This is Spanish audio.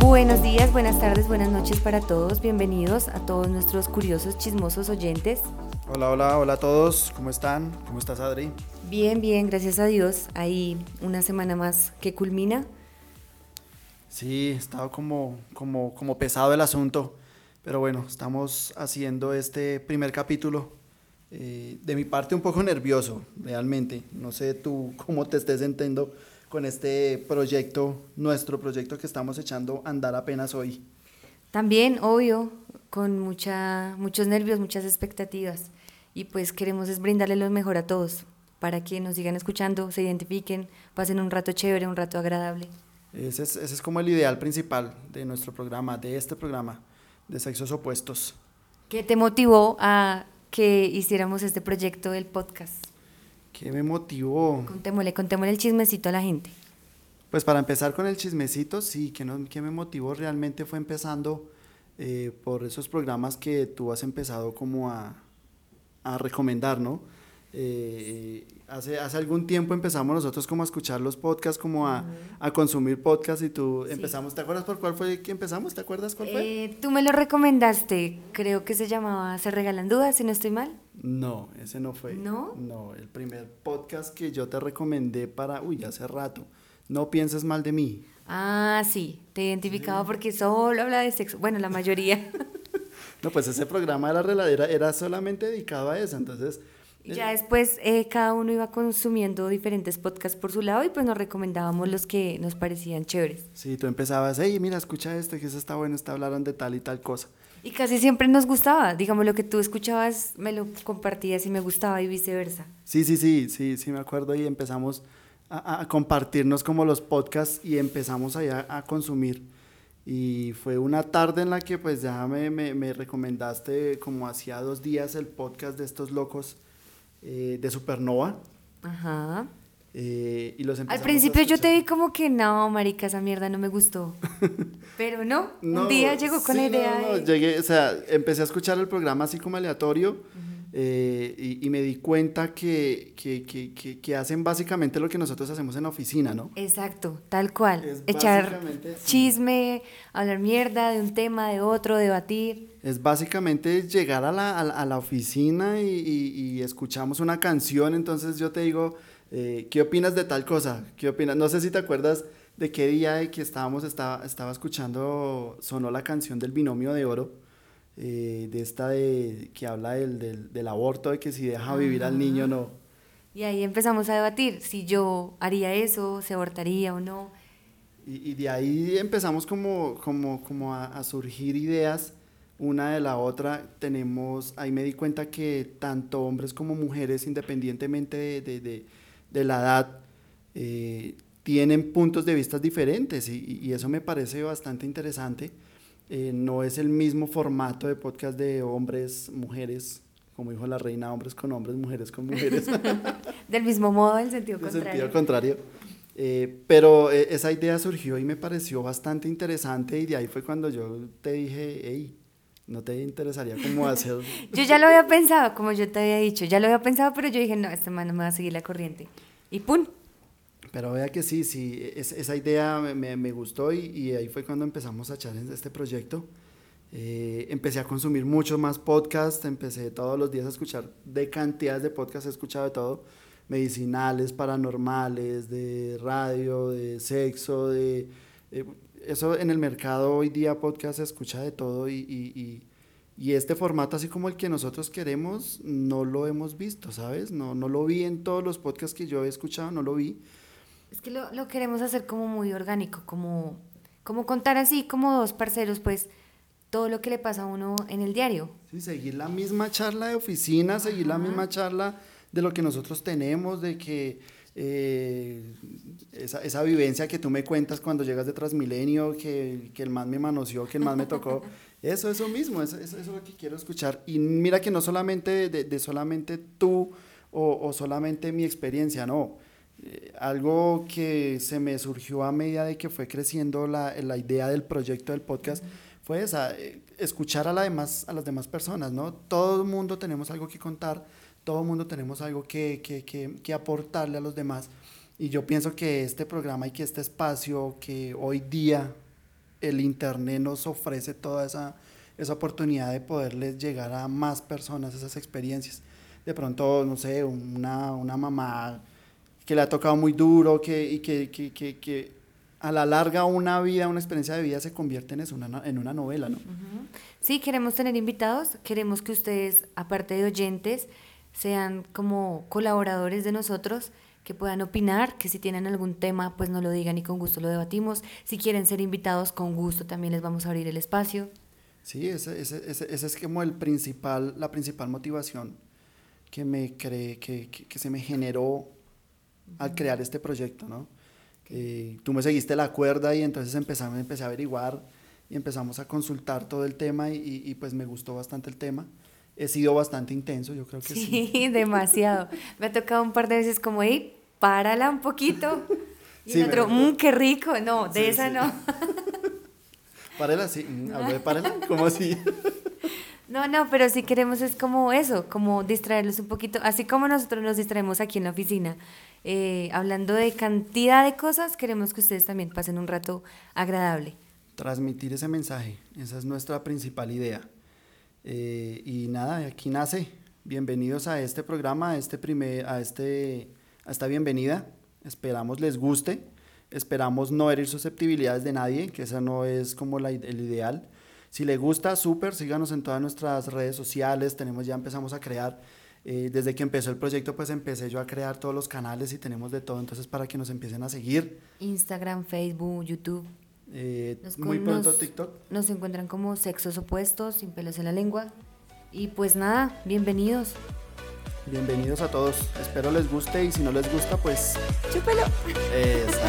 Buenos días, buenas tardes, buenas noches para todos. Bienvenidos a todos nuestros curiosos, chismosos oyentes. Hola, hola, hola a todos. ¿Cómo están? ¿Cómo estás, Adri? Bien, bien, gracias a Dios. Ahí una semana más que culmina. Sí, he estado como, como, como pesado el asunto. Pero bueno, estamos haciendo este primer capítulo. Eh, de mi parte, un poco nervioso, realmente. No sé tú cómo te estés sintiendo con este proyecto, nuestro proyecto que estamos echando a andar apenas hoy. También, obvio, con mucha, muchos nervios, muchas expectativas. Y pues queremos es brindarle lo mejor a todos, para que nos sigan escuchando, se identifiquen, pasen un rato chévere, un rato agradable. Ese es, ese es como el ideal principal de nuestro programa, de este programa, de sexos opuestos. ¿Qué te motivó a que hiciéramos este proyecto del podcast? ¿Qué me motivó? Contémosle, contémosle el chismecito a la gente. Pues para empezar con el chismecito, sí, que, no, que me motivó realmente fue empezando eh, por esos programas que tú has empezado como a, a recomendar, ¿no? Eh, hace, hace algún tiempo empezamos nosotros como a escuchar los podcasts, como a, a consumir podcasts y tú Sí. empezamos, ¿te acuerdas por cuál fue que empezamos? ¿Te acuerdas cuál fue? Eh, tú me lo recomendaste, creo que se llamaba Se Regalan Dudas, si no estoy mal. No, ese no fue. ¿No? No, el primer podcast que yo te recomendé para, uy, hace rato. No pienses mal de mí. Ah, sí, te identificaba porque solo habla de sexo. Bueno, la mayoría. No, pues ese programa de la reladera era solamente dedicado a eso, entonces... Y ya después eh, cada uno iba consumiendo diferentes podcasts por su lado y pues nos recomendábamos los que nos parecían chéveres. Sí, tú empezabas, hey, mira, escucha este, que eso está bueno, está hablaron de tal y tal cosa. Y casi siempre nos gustaba. Digamos, lo que tú escuchabas me lo compartías y me gustaba y viceversa. Sí, sí, sí, sí, sí, me acuerdo y empezamos a, a compartirnos como los podcasts y empezamos allá a consumir. Y fue una tarde en la que pues ya me, me, me recomendaste como hacía dos días el podcast de estos locos eh, de Supernova. Ajá. eh, y los Al principio yo te vi como que no, marica, esa mierda no me gustó. Pero no, No, un día llegó con sí, la idea no, no, de... llegué, o sea, empecé a escuchar el programa así como aleatorio eh, y, y me di cuenta que, que, que, que, hacen básicamente lo que nosotros hacemos en la oficina, ¿no? Exacto, tal cual. Es Echar chisme, hablar mierda de un tema, de otro, debatir. Es básicamente llegar a la, a la- a la oficina y, y- y escuchamos una canción, entonces yo te digo, eh, ¿qué opinas de tal cosa? ¿Qué opinas? No sé si te acuerdas de qué día de que estábamos, estaba, estaba escuchando, sonó la canción del binomio de oro, eh, de esta de, que habla del, del, del aborto, de que si deja vivir al niño o no. Y ahí empezamos a debatir si yo haría eso, se abortaría o no. Y, y de ahí empezamos como, como, como a, a surgir ideas una de la otra. Tenemos, ahí me di cuenta que tanto hombres como mujeres, independientemente de, de- de- de la edad, eh, tienen puntos de vista diferentes y, y eso me parece bastante interesante. Eh, no es el mismo formato de podcast de hombres, mujeres, como dijo la reina, hombres con hombres, mujeres con mujeres. Del mismo modo, en sentido En contrario. sentido contrario. Eh, pero esa idea surgió y me pareció bastante interesante y de ahí fue cuando yo te dije, hey, ¿no te interesaría cómo hacer? Yo ya lo había pensado, como yo te había dicho, ya lo había pensado, pero yo dije, no, este man no me va a seguir la corriente. Y ¡pum! Pero vea que sí, sí, es- esa idea me, me- gustó y, y ahí fue cuando empezamos a echar este proyecto. Eh, empecé a consumir muchos más podcasts, empecé todos los días a escuchar de cantidades de podcasts, he escuchado de todo, medicinales, paranormales, de radio, de sexo, de... eh, eso en el mercado hoy día podcast se escucha de todo y, y- y- y este formato así como el que nosotros queremos no lo hemos visto, ¿sabes? No, no lo vi en todos los podcasts que yo he escuchado, no lo vi. Es que lo, lo queremos hacer como muy orgánico, como, como contar así, como dos parceros, pues, todo lo que le pasa a uno en el diario. Sí, seguir la misma charla de oficina, seguir la misma charla de lo que nosotros tenemos, de que eh, esa, esa vivencia que tú me cuentas cuando llegas de Transmilenio, que, que el más me manoseó, que el más me tocó, eso, eso mismo, eso, eso, es lo que quiero escuchar. Y mira que no solamente de, de solamente tú o, o solamente mi experiencia, no. Eh, algo que se me surgió a medida de que fue creciendo la, la idea del proyecto del podcast fue esa, eh, escuchar a, la demás, a las demás personas, ¿no? Todo el mundo tenemos algo que contar, todo el mundo tenemos algo que, que, que, que aportarle a los demás. Y yo pienso que este programa y que este espacio que hoy día el Internet nos ofrece toda esa, esa oportunidad de poderles llegar a más personas esas experiencias. De pronto, no sé, una, una mamá que le ha tocado muy duro que, y que, que, que, a la larga una vida, una experiencia de vida se convierte en, eso, una, en una novela, ¿no? Sí, queremos tener invitados, queremos que ustedes, aparte de oyentes, sean como colaboradores de nosotros, que puedan opinar, que si tienen algún tema, pues nos lo digan y con gusto lo debatimos. Si quieren ser invitados, con gusto también les vamos a abrir el espacio. Sí, ese, ese, ese, ese es como el principal, la principal motivación que, me cree, que, que, que se me generó al crear este proyecto, ¿no? Eh, tú me seguiste la cuerda y entonces empezamos, empecé a averiguar y empezamos a consultar todo el tema y, y, pues me gustó bastante el tema. He sido bastante intenso, yo creo que sí. Sí, demasiado. me ha tocado un par de veces como, hey, párala un poquito. Y sí, el otro, mmm, qué rico. No, de sí, esa sí. no. párala, sí. Hablo de párala, ¿cómo así? No, no, pero sí queremos es como eso, como distraerlos un poquito, así como nosotros nos distraemos aquí en la oficina, eh, hablando de cantidad de cosas, queremos que ustedes también pasen un rato agradable. Transmitir ese mensaje, esa es nuestra principal idea. Eh, y nada, aquí nace. Bienvenidos a este programa, a, este primer, a, este, a esta bienvenida. Esperamos les guste, esperamos no herir susceptibilidades de nadie, que esa no es como la, el ideal si le gusta, súper, síganos en todas nuestras redes sociales, tenemos ya empezamos a crear, eh, desde que empezó el proyecto pues empecé yo a crear todos los canales y tenemos de todo, entonces para que nos empiecen a seguir. Instagram, Facebook, YouTube. Eh, muy pronto nos, TikTok. Nos encuentran como sexos opuestos, sin pelos en la lengua. Y pues nada, bienvenidos. Bienvenidos a todos, espero les guste y si no les gusta pues... Chúpelo. Es.